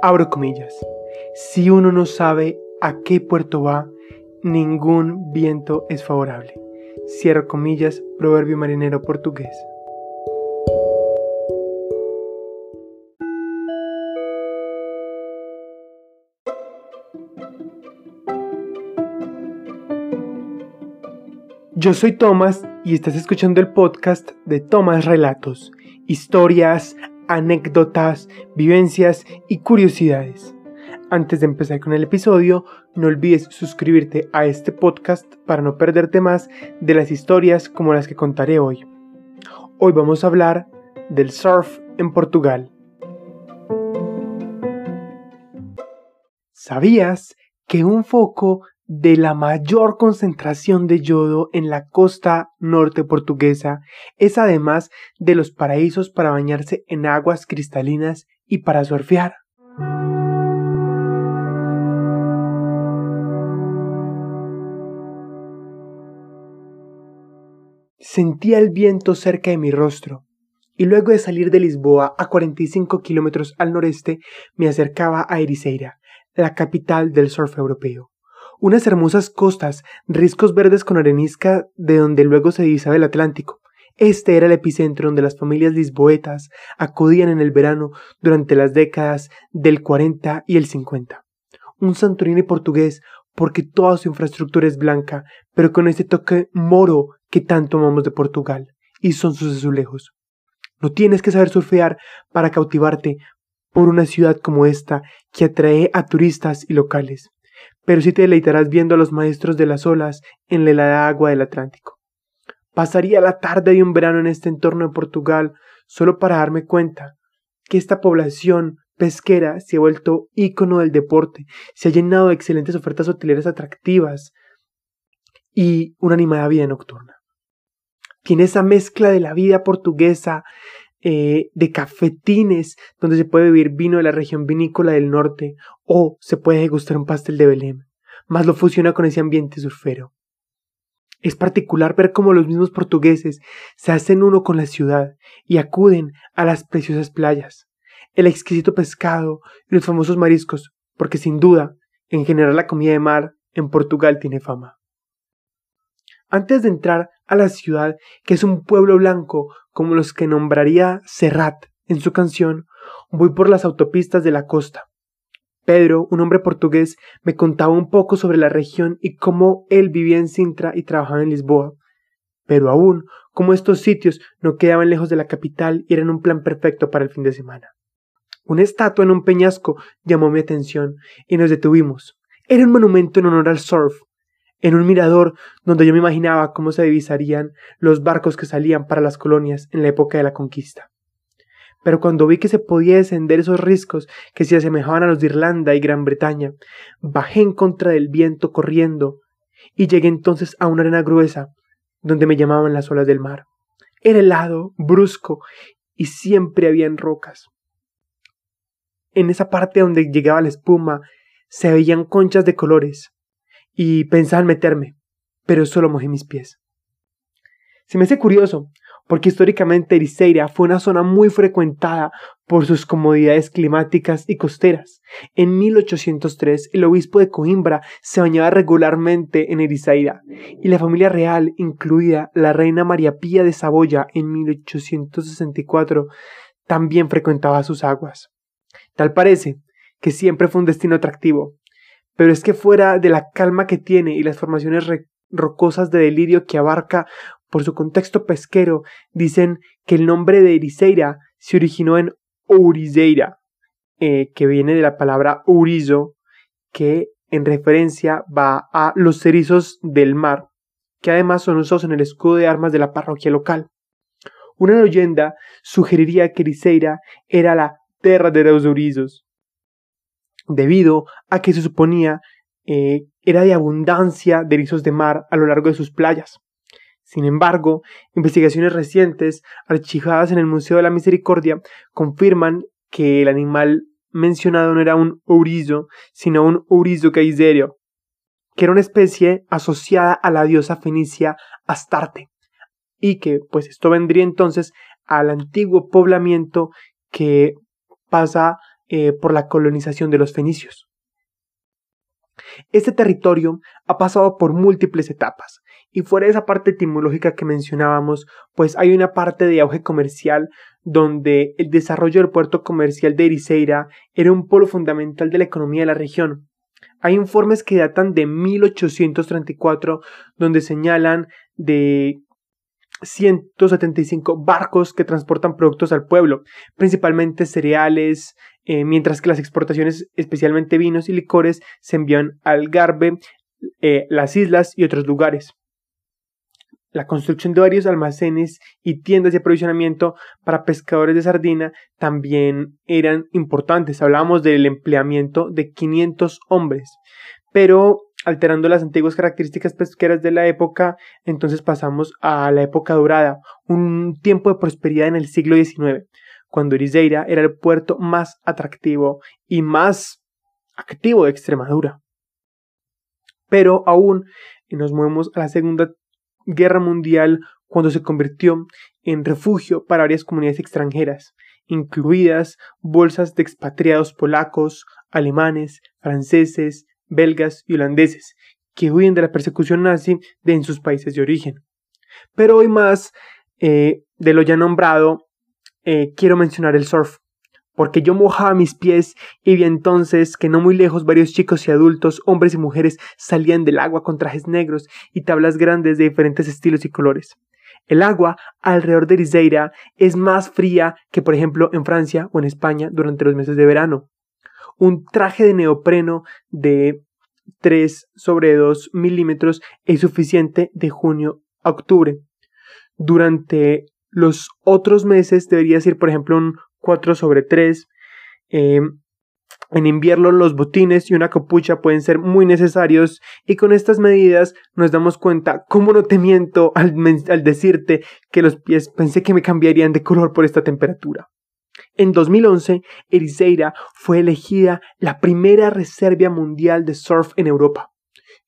Abro comillas. Si uno no sabe a qué puerto va, ningún viento es favorable. Cierro comillas, proverbio marinero portugués. Yo soy Tomás y estás escuchando el podcast de Tomás Relatos, historias, anécdotas, vivencias y curiosidades. Antes de empezar con el episodio, no olvides suscribirte a este podcast para no perderte más de las historias como las que contaré hoy. Hoy vamos a hablar del surf en Portugal. ¿Sabías que un foco de la mayor concentración de yodo en la costa norte portuguesa es además de los paraísos para bañarse en aguas cristalinas y para surfear. Sentía el viento cerca de mi rostro, y luego de salir de Lisboa a 45 kilómetros al noreste me acercaba a Ericeira, la capital del surf europeo unas hermosas costas, riscos verdes con arenisca de donde luego se divisaba el Atlántico. Este era el epicentro donde las familias lisboetas acudían en el verano durante las décadas del 40 y el 50. Un Santorini portugués porque toda su infraestructura es blanca, pero con ese toque moro que tanto amamos de Portugal, y son sus azulejos. No tienes que saber surfear para cautivarte por una ciudad como esta que atrae a turistas y locales pero sí te deleitarás viendo a los maestros de las olas en la helada agua del Atlántico. Pasaría la tarde de un verano en este entorno de Portugal solo para darme cuenta que esta población pesquera se ha vuelto ícono del deporte, se ha llenado de excelentes ofertas hoteleras atractivas y una animada vida nocturna. Tiene esa mezcla de la vida portuguesa, eh, de cafetines donde se puede vivir vino de la región vinícola del norte o se puede degustar un pastel de Belém, más lo fusiona con ese ambiente surfero. Es particular ver cómo los mismos portugueses se hacen uno con la ciudad y acuden a las preciosas playas, el exquisito pescado y los famosos mariscos, porque sin duda, en general la comida de mar en Portugal tiene fama. Antes de entrar a la ciudad, que es un pueblo blanco como los que nombraría Serrat en su canción, voy por las autopistas de la costa. Pedro, un hombre portugués, me contaba un poco sobre la región y cómo él vivía en Sintra y trabajaba en Lisboa. Pero aún, como estos sitios no quedaban lejos de la capital y eran un plan perfecto para el fin de semana. Una estatua en un peñasco llamó mi atención y nos detuvimos. Era un monumento en honor al surf, en un mirador donde yo me imaginaba cómo se divisarían los barcos que salían para las colonias en la época de la conquista. Pero cuando vi que se podía descender esos riscos que se asemejaban a los de Irlanda y Gran Bretaña, bajé en contra del viento corriendo y llegué entonces a una arena gruesa donde me llamaban las olas del mar. Era helado, brusco y siempre habían rocas. En esa parte donde llegaba la espuma se veían conchas de colores, y pensaba en meterme, pero solo mojé mis pies. Se me hace curioso, porque históricamente Ericeira fue una zona muy frecuentada por sus comodidades climáticas y costeras. En 1803 el obispo de Coimbra se bañaba regularmente en Ericeira y la familia real, incluida la reina María Pía de Saboya en 1864, también frecuentaba sus aguas. Tal parece que siempre fue un destino atractivo, pero es que fuera de la calma que tiene y las formaciones rocosas de delirio que abarca por su contexto pesquero, dicen que el nombre de Ericeira se originó en Ourizeira, eh, que viene de la palabra Urizo, que en referencia va a los erizos del mar, que además son usados en el escudo de armas de la parroquia local. Una leyenda sugeriría que Ericeira era la tierra de los urizos, debido a que se suponía eh, era de abundancia de erizos de mar a lo largo de sus playas. Sin embargo, investigaciones recientes, archivadas en el Museo de la Misericordia, confirman que el animal mencionado no era un ourizo, sino un ourizo caiserio, que era una especie asociada a la diosa fenicia Astarte, y que pues esto vendría entonces al antiguo poblamiento que pasa eh, por la colonización de los fenicios. Este territorio ha pasado por múltiples etapas, y fuera de esa parte etimológica que mencionábamos, pues hay una parte de auge comercial donde el desarrollo del puerto comercial de Ericeira era un polo fundamental de la economía de la región. Hay informes que datan de 1834 donde señalan de 175 barcos que transportan productos al pueblo, principalmente cereales, eh, mientras que las exportaciones, especialmente vinos y licores, se envían al Garbe, eh, las islas y otros lugares. La construcción de varios almacenes y tiendas de aprovisionamiento para pescadores de sardina también eran importantes. Hablábamos del empleamiento de 500 hombres, pero alterando las antiguas características pesqueras de la época, entonces pasamos a la época dorada, un tiempo de prosperidad en el siglo XIX, cuando Ericeira era el puerto más atractivo y más activo de Extremadura. Pero aún nos movemos a la Segunda Guerra Mundial cuando se convirtió en refugio para varias comunidades extranjeras, incluidas bolsas de expatriados polacos, alemanes, franceses, belgas y holandeses, que huyen de la persecución nazi de en sus países de origen. Pero hoy más eh, de lo ya nombrado, eh, quiero mencionar el surf, porque yo mojaba mis pies y vi entonces que no muy lejos varios chicos y adultos, hombres y mujeres, salían del agua con trajes negros y tablas grandes de diferentes estilos y colores. El agua alrededor de Rizeira es más fría que por ejemplo en Francia o en España durante los meses de verano un traje de neopreno de 3 sobre 2 milímetros es suficiente de junio a octubre. Durante los otros meses debería ser, por ejemplo, un 4 sobre 3. Em, en invierno los botines y una capucha pueden ser muy necesarios y con estas medidas nos damos cuenta, cómo no te miento al, al decirte que los pies pensé que me cambiarían de color por esta temperatura. En 2011, Ericeira fue elegida la primera reserva mundial de surf en Europa.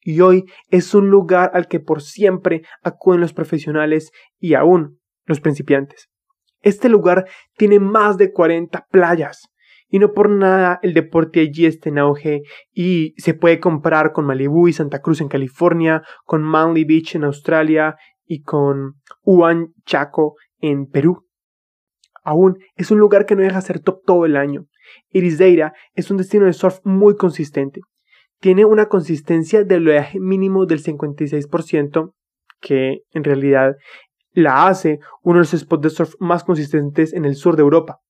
Y hoy es un lugar al que por siempre acuden los profesionales y aún los principiantes. Este lugar tiene más de 40 playas. Y no por nada el deporte allí está en auge y se puede comparar con Malibu y Santa Cruz en California, con Manly Beach en Australia y con Huan Chaco en Perú. Aún es un lugar que no deja ser top todo el año. Ericeira es un destino de surf muy consistente. Tiene una consistencia de oleaje mínimo del 56%, que en realidad la hace uno de los spots de surf más consistentes en el sur de Europa,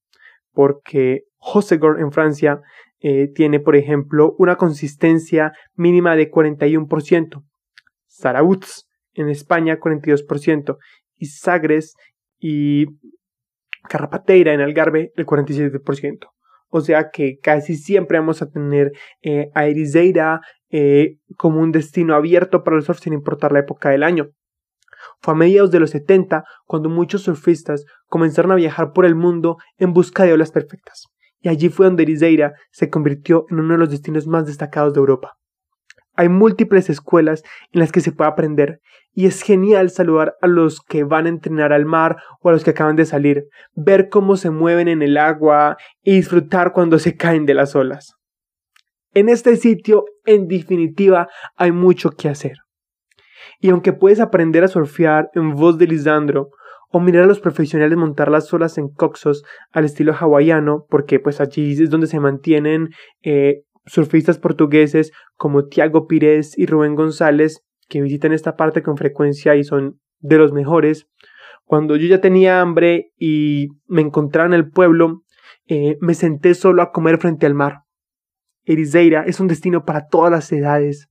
porque Hossegor en Francia eh, tiene, por ejemplo, una consistencia mínima de 41%, Zarautz en España 42%, y Sagres y Carrapateira en Algarve el 47%. O sea que casi siempre vamos a tener eh, a Ericeira eh, como un destino abierto para el surf sin importar la época del año. Fue a mediados de los 70 cuando muchos surfistas comenzaron a viajar por el mundo en busca de olas perfectas. Y allí fue donde Ericeira se convirtió en uno de los destinos más destacados de Europa. Hay múltiples escuelas en las que se puede aprender y es genial saludar a los que van a entrenar al mar o a los que acaban de salir, ver cómo se mueven en el agua y disfrutar cuando se caen de las olas. En este sitio, en definitiva, hay mucho que hacer. Y aunque puedes aprender a surfear en voz de Lisandro o mirar a los profesionales montar las olas en coxos al estilo hawaiano, porque pues allí es donde se mantienen eh, surfistas portugueses como Tiago Pires y Rubén González, que visitan esta parte con frecuencia y son de los mejores. Cuando yo ya tenía hambre y me encontraba en el pueblo, eh, me senté solo a comer frente al mar. Ericeira es un destino para todas las edades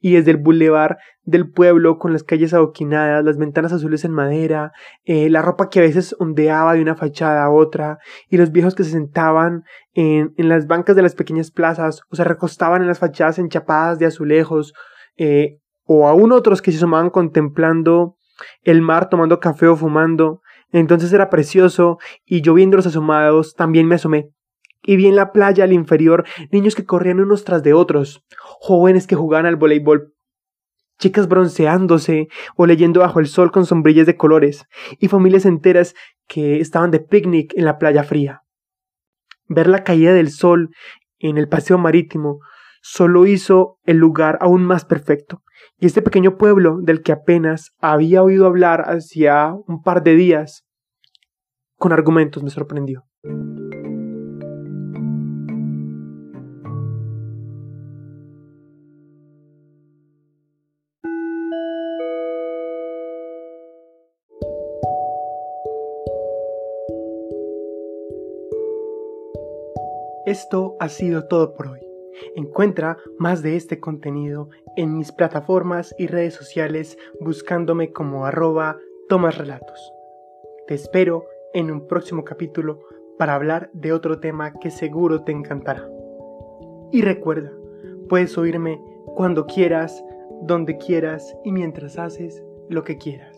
y desde el bulevar del pueblo con las calles adoquinadas, las ventanas azules en madera, eh, la ropa que a veces ondeaba de una fachada a otra, y los viejos que se sentaban en, en las bancas de las pequeñas plazas o se recostaban en las fachadas enchapadas de azulejos, eh, o aún otros que se asomaban contemplando el mar tomando café o fumando. Entonces era precioso y yo viendo los asomados también me asomé y vi en la playa al inferior niños que corrían unos tras de otros, jóvenes que jugaban al voleibol, chicas bronceándose o leyendo bajo el sol con sombrillas de colores, y familias enteras que estaban de picnic en la playa fría. Ver la caída del sol en el paseo marítimo solo hizo el lugar aún más perfecto, y este pequeño pueblo del que apenas había oído hablar hacía un par de días, con argumentos me sorprendió. Esto ha sido todo por hoy. Encuentra más de este contenido en mis plataformas y redes sociales buscándome como arroba tomasrelatos. Te espero en un próximo capítulo para hablar de otro tema que seguro te encantará. Y recuerda, puedes oírme cuando quieras, donde quieras y mientras haces lo que quieras.